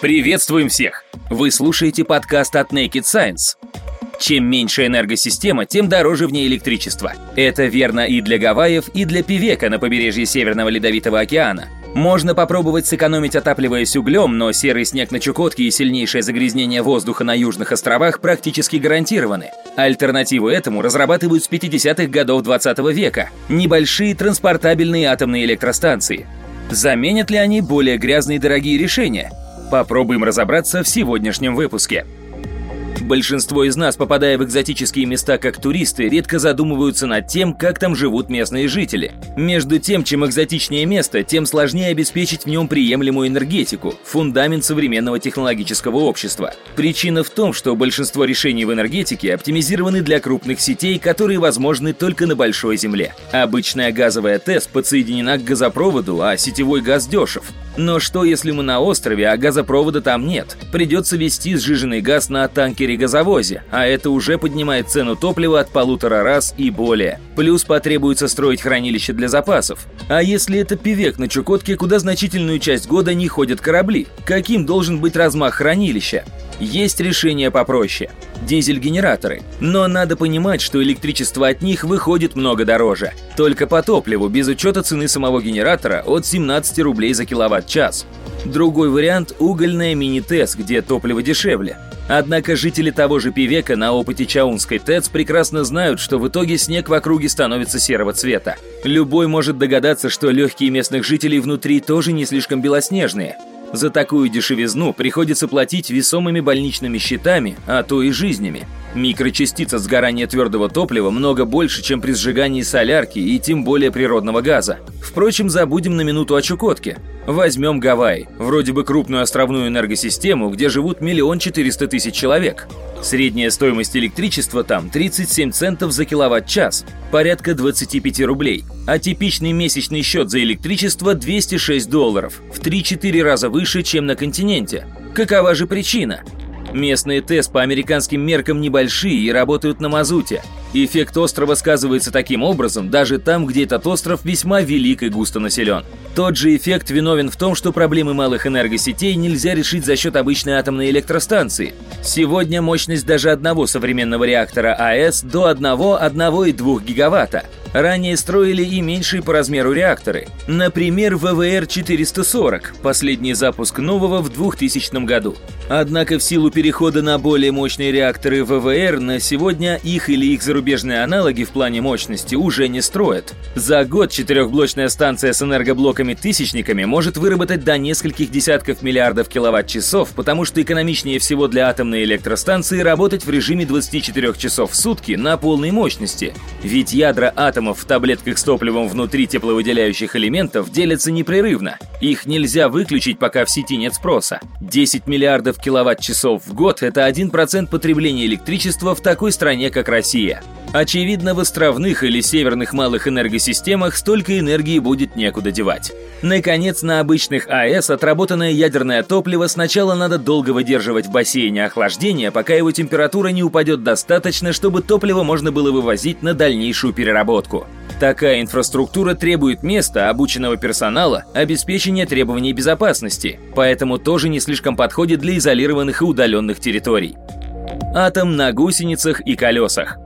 Приветствуем всех! Вы слушаете подкаст от Naked Science. Чем меньше энергосистема, тем дороже в ней электричество. Это верно и для Гавайев, и для Пивека на побережье Северного Ледовитого океана. Можно попробовать сэкономить, отапливаясь углем, но серый снег на Чукотке и сильнейшее загрязнение воздуха на Южных островах практически гарантированы. Альтернативу этому разрабатывают с 50-х годов 20 века – небольшие транспортабельные атомные электростанции. Заменят ли они более грязные и дорогие решения? Попробуем разобраться в сегодняшнем выпуске. Большинство из нас, попадая в экзотические места как туристы, редко задумываются над тем, как там живут местные жители. Между тем, чем экзотичнее место, тем сложнее обеспечить в нем приемлемую энергетику, фундамент современного технологического общества. Причина в том, что большинство решений в энергетике оптимизированы для крупных сетей, которые возможны только на большой земле. Обычная газовая ТЭС подсоединена к газопроводу, а сетевой газ дешев. Но что если мы на острове, а газопровода там нет? Придется вести сжиженный газ на танкере-газовозе, а это уже поднимает цену топлива от полутора раз и более. Плюс потребуется строить хранилище для запасов. А если это пивек на Чукотке, куда значительную часть года не ходят корабли? Каким должен быть размах хранилища? Есть решение попроще – дизель-генераторы. Но надо понимать, что электричество от них выходит много дороже. Только по топливу, без учета цены самого генератора, от 17 рублей за киловатт-час. Другой вариант – угольная мини-ТЭС, где топливо дешевле. Однако жители того же Пивека на опыте Чаунской ТЭЦ прекрасно знают, что в итоге снег в округе становится серого цвета. Любой может догадаться, что легкие местных жителей внутри тоже не слишком белоснежные – за такую дешевизну приходится платить весомыми больничными счетами, а то и жизнями. Микрочастиц от сгорания твердого топлива много больше, чем при сжигании солярки и тем более природного газа. Впрочем, забудем на минуту о Чукотке. Возьмем Гавайи, вроде бы крупную островную энергосистему, где живут миллион четыреста тысяч человек. Средняя стоимость электричества там 37 центов за киловатт-час, порядка 25 рублей, а типичный месячный счет за электричество 206 долларов, в 3-4 раза выше, чем на континенте. Какова же причина? Местные ТЭС по американским меркам небольшие и работают на мазуте. Эффект острова сказывается таким образом даже там, где этот остров весьма велик и густо населен. Тот же эффект виновен в том, что проблемы малых энергосетей нельзя решить за счет обычной атомной электростанции. Сегодня мощность даже одного современного реактора АЭС до 1-1,2 гигаватта. Ранее строили и меньшие по размеру реакторы. Например, ВВР-440, последний запуск нового в 2000 году. Однако в силу перехода на более мощные реакторы ВВР на сегодня их или их зарубежные аналоги в плане мощности уже не строят. За год четырехблочная станция с энергоблоками-тысячниками может выработать до нескольких десятков миллиардов киловатт-часов, потому что экономичнее всего для атомной электростанции работать в режиме 24 часов в сутки на полной мощности. Ведь ядра атомов в таблетках с топливом внутри тепловыделяющих элементов делятся непрерывно. Их нельзя выключить, пока в сети нет спроса. 10 миллиардов киловатт-часов в год – это 1% потребления электричества в такой стране, как Россия. Очевидно, в островных или северных малых энергосистемах столько энергии будет некуда девать. Наконец, на обычных АЭС отработанное ядерное топливо сначала надо долго выдерживать в бассейне охлаждения, пока его температура не упадет достаточно, чтобы топливо можно было вывозить на дальнейшую переработку. Такая инфраструктура требует места, обученного персонала, обеспечения требований безопасности, поэтому тоже не слишком подходит для изолированных и удаленных территорий. Атом на гусеницах и колесах.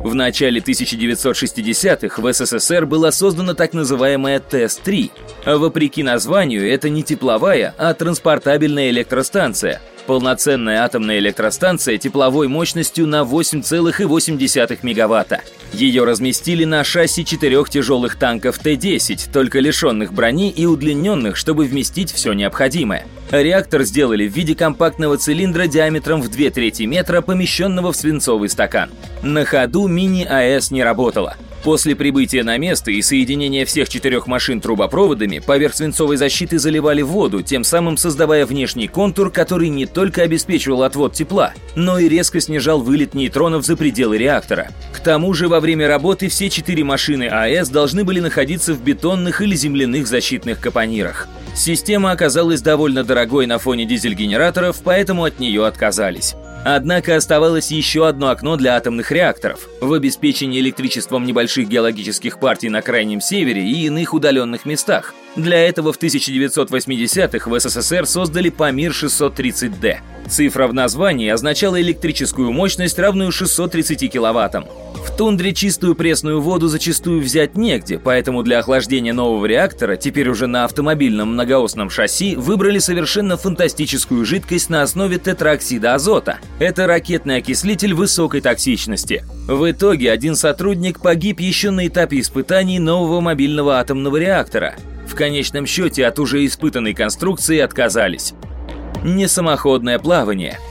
В начале 1960-х в СССР была создана так называемая ТЭС-3. Вопреки названию, это не тепловая, а транспортабельная электростанция – Полноценная атомная электростанция тепловой мощностью на 8,8 мегаватта. Ее разместили на шасси четырех тяжелых танков Т-10, только лишенных брони и удлиненных, чтобы вместить все необходимое. Реактор сделали в виде компактного цилиндра диаметром в 2 трети метра, помещенного в свинцовый стакан. На ходу мини-АЭС не работала. После прибытия на место и соединения всех четырех машин трубопроводами поверх свинцовой защиты заливали воду, тем самым создавая внешний контур, который не только обеспечивал отвод тепла, но и резко снижал вылет нейтронов за пределы реактора. К тому же во время работы все четыре машины АЭС должны были находиться в бетонных или земляных защитных капонирах. Система оказалась довольно дорогой на фоне дизель-генераторов, поэтому от нее отказались. Однако оставалось еще одно окно для атомных реакторов – в обеспечении электричеством небольших геологических партий на Крайнем Севере и иных удаленных местах. Для этого в 1980-х в СССР создали Памир 630D. Цифра в названии означала электрическую мощность, равную 630 киловаттам. В тундре чистую пресную воду зачастую взять негде, поэтому для охлаждения нового реактора, теперь уже на автомобильном многоосном шасси, выбрали совершенно фантастическую жидкость на основе тетраоксида азота. Это ракетный окислитель высокой токсичности. В итоге один сотрудник погиб еще на этапе испытаний нового мобильного атомного реактора. В конечном счете от уже испытанной конструкции отказались. Несамоходное плавание –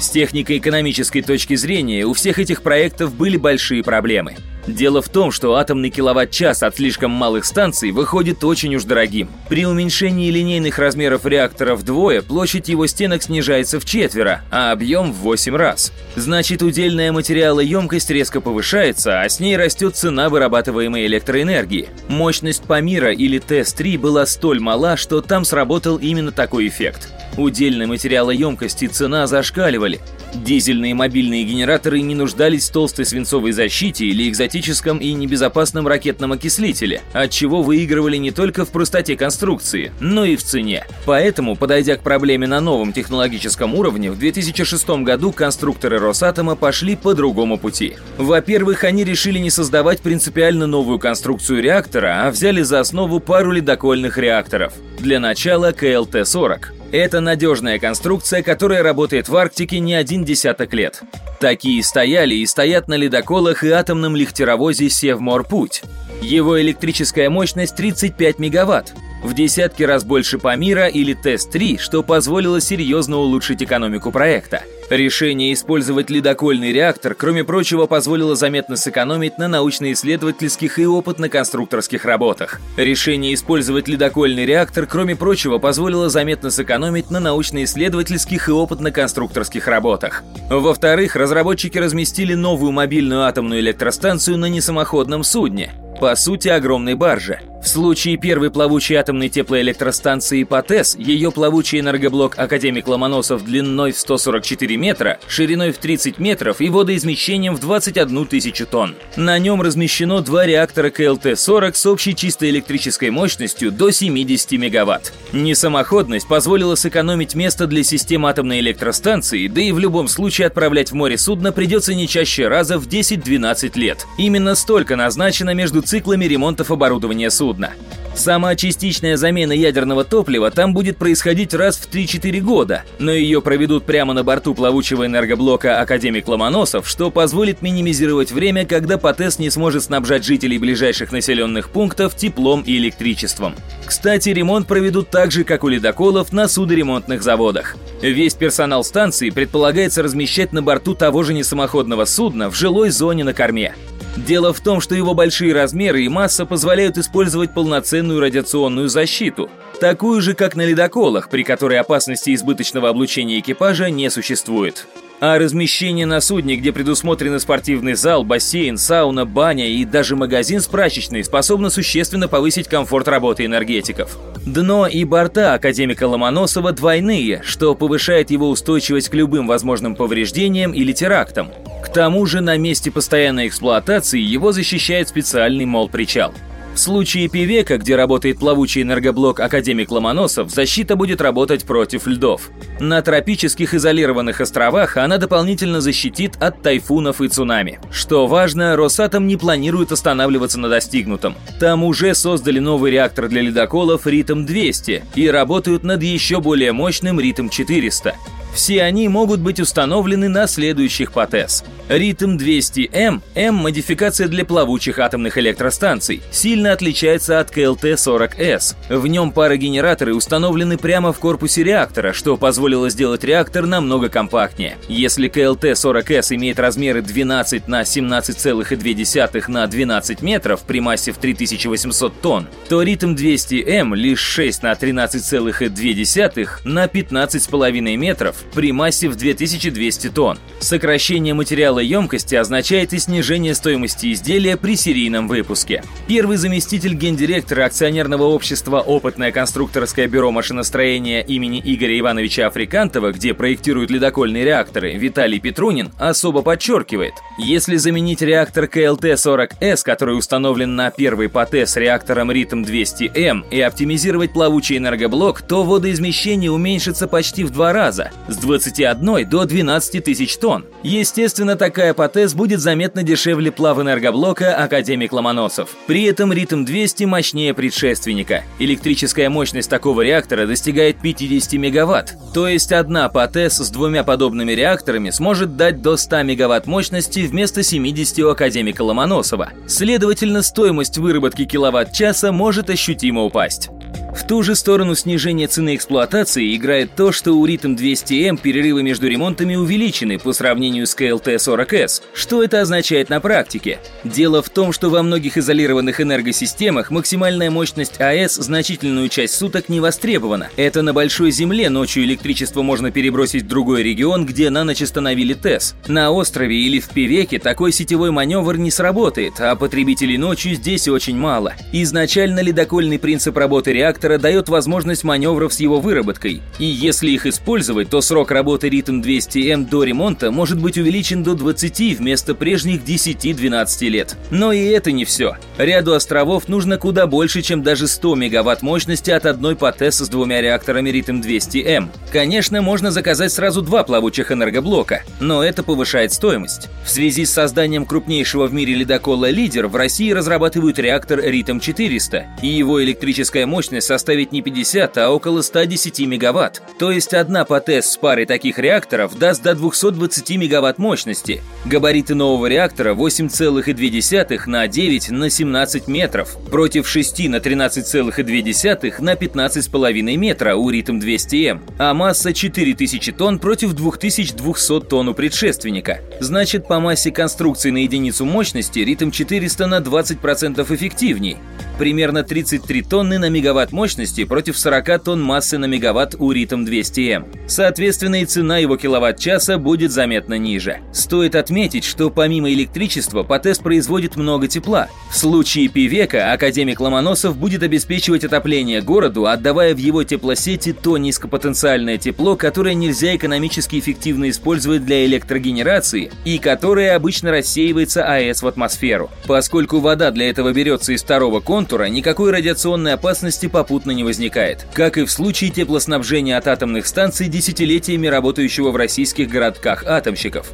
с технико-экономической точки зрения у всех этих проектов были большие проблемы. Дело в том, что атомный киловатт-час от слишком малых станций выходит очень уж дорогим. При уменьшении линейных размеров реактора вдвое площадь его стенок снижается в четверо, а объем в 8 раз. Значит, удельная материалоемкость резко повышается, а с ней растет цена вырабатываемой электроэнергии. Мощность Памира или ТЭС-3 была столь мала, что там сработал именно такой эффект. Удельной материалоемкости цена зашкаливали. Дизельные мобильные генераторы не нуждались в толстой свинцовой защите или экзотическом и небезопасном ракетном окислителе, от чего выигрывали не только в простоте конструкции, но и в цене. Поэтому, подойдя к проблеме на новом технологическом уровне, в 2006 году конструкторы Росатома пошли по другому пути. Во-первых, они решили не создавать принципиально новую конструкцию реактора, а взяли за основу пару ледокольных реакторов. Для начала КЛТ-40. Это надежная конструкция, которая работает в Арктике не один десяток лет. Такие стояли и стоят на ледоколах и атомном лихтеровозе «Севморпуть». Его электрическая мощность 35 мегаватт, в десятки раз больше Памира или Тест-3, что позволило серьезно улучшить экономику проекта. Решение использовать ледокольный реактор, кроме прочего, позволило заметно сэкономить на научно-исследовательских и опытно-конструкторских работах. Решение использовать ледокольный реактор, кроме прочего, позволило заметно сэкономить на научно-исследовательских и опытно-конструкторских работах. Во-вторых, разработчики разместили новую мобильную атомную электростанцию на несамоходном судне по сути огромной баржи. В случае первой плавучей атомной теплоэлектростанции ПАТЭС, ее плавучий энергоблок «Академик Ломоносов» длиной в 144 метра, шириной в 30 метров и водоизмещением в 21 тысячу тонн. На нем размещено два реактора КЛТ-40 с общей чистой электрической мощностью до 70 мегаватт. Несамоходность позволила сэкономить место для системы атомной электростанции, да и в любом случае отправлять в море судно придется не чаще раза в 10-12 лет. Именно столько назначено между циклами ремонтов оборудования судна судна. Сама частичная замена ядерного топлива там будет происходить раз в 3-4 года, но ее проведут прямо на борту плавучего энергоблока «Академик Ломоносов», что позволит минимизировать время, когда ПАТЭС не сможет снабжать жителей ближайших населенных пунктов теплом и электричеством. Кстати, ремонт проведут так же, как у ледоколов на судоремонтных заводах. Весь персонал станции предполагается размещать на борту того же несамоходного судна в жилой зоне на корме. Дело в том, что его большие размеры и масса позволяют использовать полноценную радиационную защиту, такую же, как на ледоколах, при которой опасности избыточного облучения экипажа не существует. А размещение на судне, где предусмотрены спортивный зал, бассейн, сауна, баня и даже магазин с прачечной, способно существенно повысить комфорт работы энергетиков. Дно и борта академика Ломоносова двойные, что повышает его устойчивость к любым возможным повреждениям или терактам. К тому же на месте постоянной эксплуатации его защищает специальный мол-причал. В случае Пивека, где работает плавучий энергоблок Академик Ломоносов, защита будет работать против льдов. На тропических изолированных островах она дополнительно защитит от тайфунов и цунами. Что важно, Росатом не планирует останавливаться на достигнутом. Там уже создали новый реактор для ледоколов Ритм-200 и работают над еще более мощным Ритм-400. Все они могут быть установлены на следующих ПАТЭС. Ритм 200М – М-модификация для плавучих атомных электростанций, сильно отличается от КЛТ-40С. В нем парогенераторы установлены прямо в корпусе реактора, что позволило сделать реактор намного компактнее. Если КЛТ-40С имеет размеры 12 на 17,2 на 12 метров при массе в 3800 тонн, то Ритм 200М лишь 6 на 13,2 на 15,5 метров при массе в 2200 тонн. Сокращение материала емкости означает и снижение стоимости изделия при серийном выпуске. Первый заместитель гендиректора акционерного общества «Опытное конструкторское бюро машиностроения» имени Игоря Ивановича Африкантова, где проектируют ледокольные реакторы, Виталий Петрунин, особо подчеркивает, если заменить реактор КЛТ-40С, который установлен на первой ПАТЭС реактором РИТМ-200М и оптимизировать плавучий энергоблок, то водоизмещение уменьшится почти в два раза – с 21 до 12 тысяч тонн. Естественно, такая ПАТЭС будет заметно дешевле плавэнергоблока «Академик Ломоносов». При этом РИТМ-200 мощнее предшественника. Электрическая мощность такого реактора достигает 50 мегаватт, то есть одна ПАТЭС с двумя подобными реакторами сможет дать до 100 мегаватт мощности вместо 70 у «Академика Ломоносова». Следовательно, стоимость выработки киловатт-часа может ощутимо упасть. В ту же сторону снижения цены эксплуатации играет то, что у Ритм 200М перерывы между ремонтами увеличены по сравнению с КЛТ-40С. Что это означает на практике? Дело в том, что во многих изолированных энергосистемах максимальная мощность АЭС значительную часть суток не востребована. Это на большой земле ночью электричество можно перебросить в другой регион, где на ночь остановили ТЭС. На острове или в Певеке такой сетевой маневр не сработает, а потребителей ночью здесь очень мало. Изначально ледокольный принцип работы реактора реактора дает возможность маневров с его выработкой, и если их использовать, то срок работы ритм 200М до ремонта может быть увеличен до 20 вместо прежних 10-12 лет. Но и это не все. Ряду островов нужно куда больше, чем даже 100 мегаватт мощности от одной ПАТЭС с двумя реакторами ритм 200М. Конечно, можно заказать сразу два плавучих энергоблока, но это повышает стоимость. В связи с созданием крупнейшего в мире ледокола «Лидер» в России разрабатывают реактор ритм 400, и его электрическая мощность составить не 50, а около 110 мегаватт. То есть одна ПАТЭС с парой таких реакторов даст до 220 мегаватт мощности. Габариты нового реактора 8,2 на 9 на 17 метров, против 6 на 13,2 на 15,5 метра у ритм 200М, а масса 4000 тонн против 2200 тонн у предшественника. Значит, по массе конструкции на единицу мощности ритм 400 на 20% эффективней. Примерно 33 тонны на мегаватт мощности против 40 тонн массы на мегаватт у ритм 200М. Соответственно, и цена его киловатт-часа будет заметно ниже. Стоит отметить, что помимо электричества ПАТЭС производит много тепла. В случае Пивека академик Ломоносов будет обеспечивать отопление городу, отдавая в его теплосети то низкопотенциальное тепло, которое нельзя экономически эффективно использовать для электрогенерации и которое обычно рассеивается АЭС в атмосферу. Поскольку вода для этого берется из второго контура, никакой радиационной опасности по попутно не возникает, как и в случае теплоснабжения от атомных станций десятилетиями работающего в российских городках атомщиков.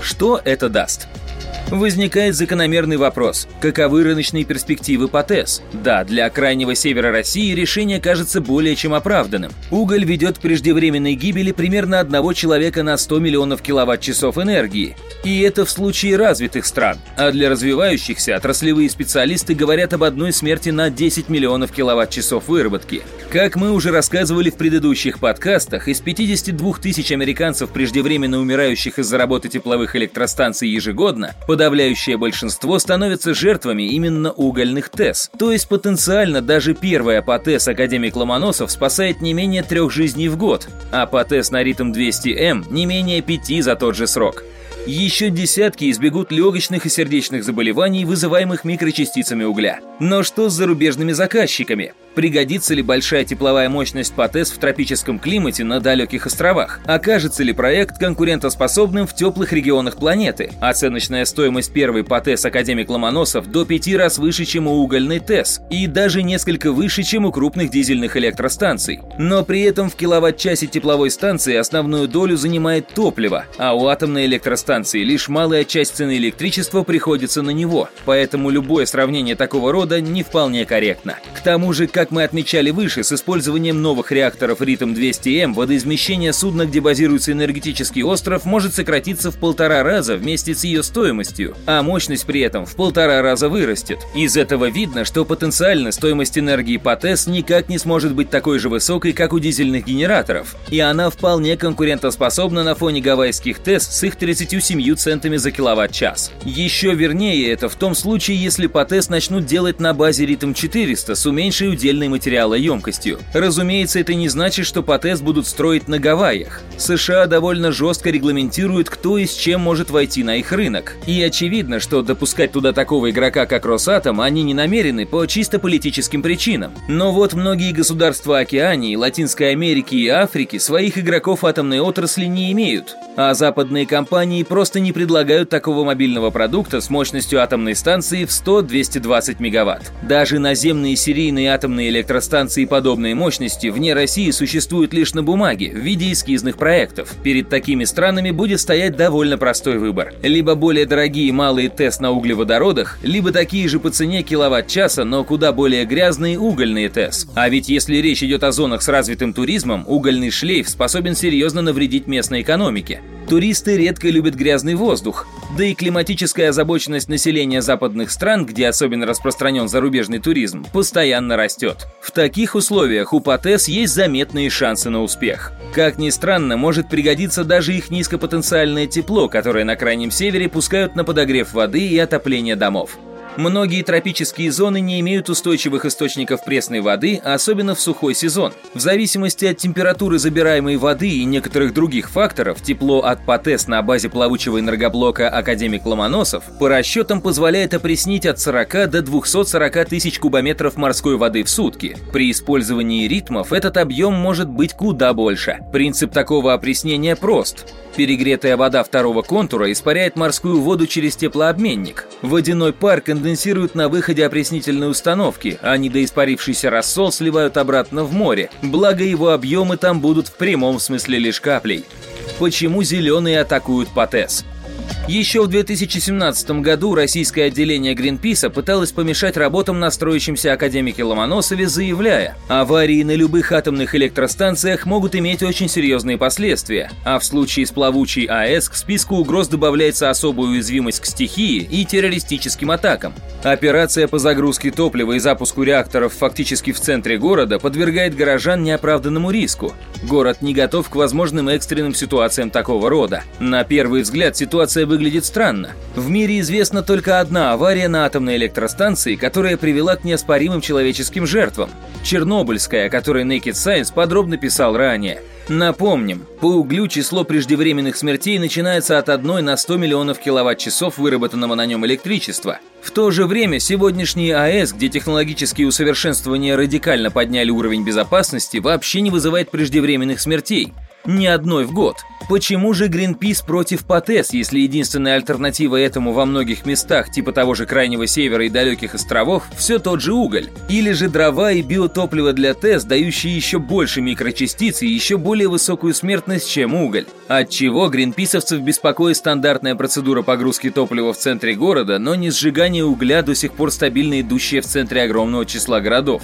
Что это даст? Возникает закономерный вопрос, каковы рыночные перспективы по ТЭС? Да, для крайнего севера России решение кажется более чем оправданным. Уголь ведет к преждевременной гибели примерно одного человека на 100 миллионов киловатт-часов энергии. И это в случае развитых стран. А для развивающихся отраслевые специалисты говорят об одной смерти на 10 миллионов киловатт-часов выработки. Как мы уже рассказывали в предыдущих подкастах, из 52 тысяч американцев, преждевременно умирающих из-за работы тепловых электростанций ежегодно, подавляющее большинство становятся жертвами именно угольных ТЭС. То есть потенциально даже первая по ТЭС академик Ломоносов спасает не менее трех жизней в год, а по ТЭС на ритм 200М не менее пяти за тот же срок. Еще десятки избегут легочных и сердечных заболеваний, вызываемых микрочастицами угля. Но что с зарубежными заказчиками? Пригодится ли большая тепловая мощность ПАТЭС в тропическом климате на далеких островах? Окажется ли проект конкурентоспособным в теплых регионах планеты? Оценочная стоимость первой ПАТЭС Академик Ломоносов до пяти раз выше, чем у угольной ТЭС, и даже несколько выше, чем у крупных дизельных электростанций. Но при этом в киловатт-часе тепловой станции основную долю занимает топливо, а у атомной электростанции лишь малая часть цены электричества приходится на него, поэтому любое сравнение такого рода не вполне корректно. К тому же, как мы отмечали выше, с использованием новых реакторов Ритм-200М водоизмещение судна, где базируется энергетический остров, может сократиться в полтора раза вместе с ее стоимостью, а мощность при этом в полтора раза вырастет. Из этого видно, что потенциально стоимость энергии по ТЭС никак не сможет быть такой же высокой, как у дизельных генераторов, и она вполне конкурентоспособна на фоне гавайских ТЭС с их 37 6-7 центами за киловатт-час. Еще вернее это в том случае, если ПАТЭС начнут делать на базе ритм-400 с уменьшей удельной материалоемкостью. Разумеется, это не значит, что ПАТЭС будут строить на Гавайях. США довольно жестко регламентируют, кто и с чем может войти на их рынок. И очевидно, что допускать туда такого игрока, как Росатом, они не намерены по чисто политическим причинам. Но вот многие государства Океании, Латинской Америки и Африки своих игроков атомной отрасли не имеют, а западные компании просто не предлагают такого мобильного продукта с мощностью атомной станции в 100-220 мегаватт. Даже наземные серийные атомные электростанции подобной мощности вне России существуют лишь на бумаге в виде эскизных проектов. Перед такими странами будет стоять довольно простой выбор. Либо более дорогие малые ТЭС на углеводородах, либо такие же по цене киловатт-часа, но куда более грязные угольные ТЭС. А ведь если речь идет о зонах с развитым туризмом, угольный шлейф способен серьезно навредить местной экономике. Туристы редко любят грязный воздух, да и климатическая озабоченность населения западных стран, где особенно распространен зарубежный туризм, постоянно растет. В таких условиях у ПАТЭС есть заметные шансы на успех. Как ни странно, может пригодиться даже их низкопотенциальное тепло, которое на Крайнем Севере пускают на подогрев воды и отопление домов. Многие тропические зоны не имеют устойчивых источников пресной воды, особенно в сухой сезон. В зависимости от температуры забираемой воды и некоторых других факторов, тепло от ПАТЭС на базе плавучего энергоблока «Академик Ломоносов» по расчетам позволяет опреснить от 40 до 240 тысяч кубометров морской воды в сутки. При использовании ритмов этот объем может быть куда больше. Принцип такого опреснения прост. Перегретая вода второго контура испаряет морскую воду через теплообменник. Водяной пар конденсирует на выходе опреснительной установки, а недоиспарившийся рассол сливают обратно в море, благо его объемы там будут в прямом смысле лишь каплей. Почему зеленые атакуют ПАТЭС? Еще в 2017 году российское отделение Гринписа пыталось помешать работам на строящемся академике Ломоносове, заявляя, аварии на любых атомных электростанциях могут иметь очень серьезные последствия, а в случае с плавучей АЭС к списку угроз добавляется особая уязвимость к стихии и террористическим атакам. Операция по загрузке топлива и запуску реакторов фактически в центре города подвергает горожан неоправданному риску. Город не готов к возможным экстренным ситуациям такого рода. На первый взгляд ситуация выглядит странно. В мире известна только одна авария на атомной электростанции, которая привела к неоспоримым человеческим жертвам. Чернобыльская, о которой Naked Science подробно писал ранее. Напомним, по углю число преждевременных смертей начинается от 1 на 100 миллионов киловатт-часов выработанного на нем электричества. В то же время сегодняшние АЭС, где технологические усовершенствования радикально подняли уровень безопасности, вообще не вызывает преждевременных смертей. Ни одной в год. Почему же Гринпис против ПАТЭС, если единственная альтернатива этому во многих местах, типа того же Крайнего Севера и далеких островов, все тот же уголь? Или же дрова и биотопливо для ТЭС, дающие еще больше микрочастиц и еще более высокую смертность, чем уголь? Отчего гринписовцев беспокоит стандартная процедура погрузки топлива в центре города, но не сжигание угля, до сих пор стабильно идущее в центре огромного числа городов?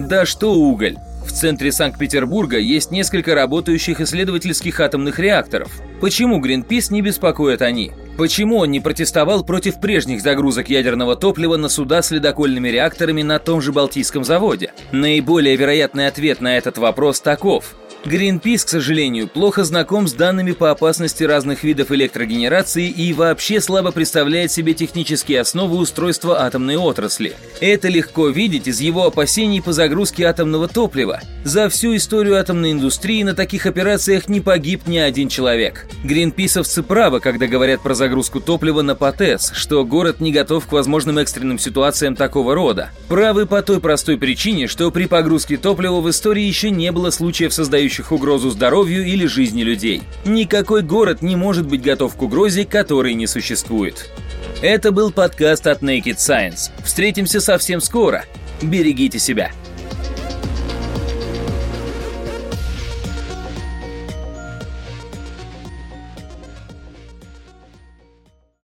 Да что уголь? Центре Санкт-Петербурга есть несколько работающих исследовательских атомных реакторов. Почему Гринпис не беспокоят они? Почему он не протестовал против прежних загрузок ядерного топлива на суда с ледокольными реакторами на том же Балтийском заводе? Наиболее вероятный ответ на этот вопрос таков. Greenpeace, к сожалению, плохо знаком с данными по опасности разных видов электрогенерации и вообще слабо представляет себе технические основы устройства атомной отрасли. Это легко видеть из его опасений по загрузке атомного топлива. За всю историю атомной индустрии на таких операциях не погиб ни один человек. Гринписовцы правы, когда говорят про загрузку топлива на ПАТЭС, что город не готов к возможным экстренным ситуациям такого рода. Правы по той простой причине, что при погрузке топлива в истории еще не было случаев, создающих несущих угрозу здоровью или жизни людей. Никакой город не может быть готов к угрозе, которой не существует. Это был подкаст от Naked Science. Встретимся совсем скоро. Берегите себя.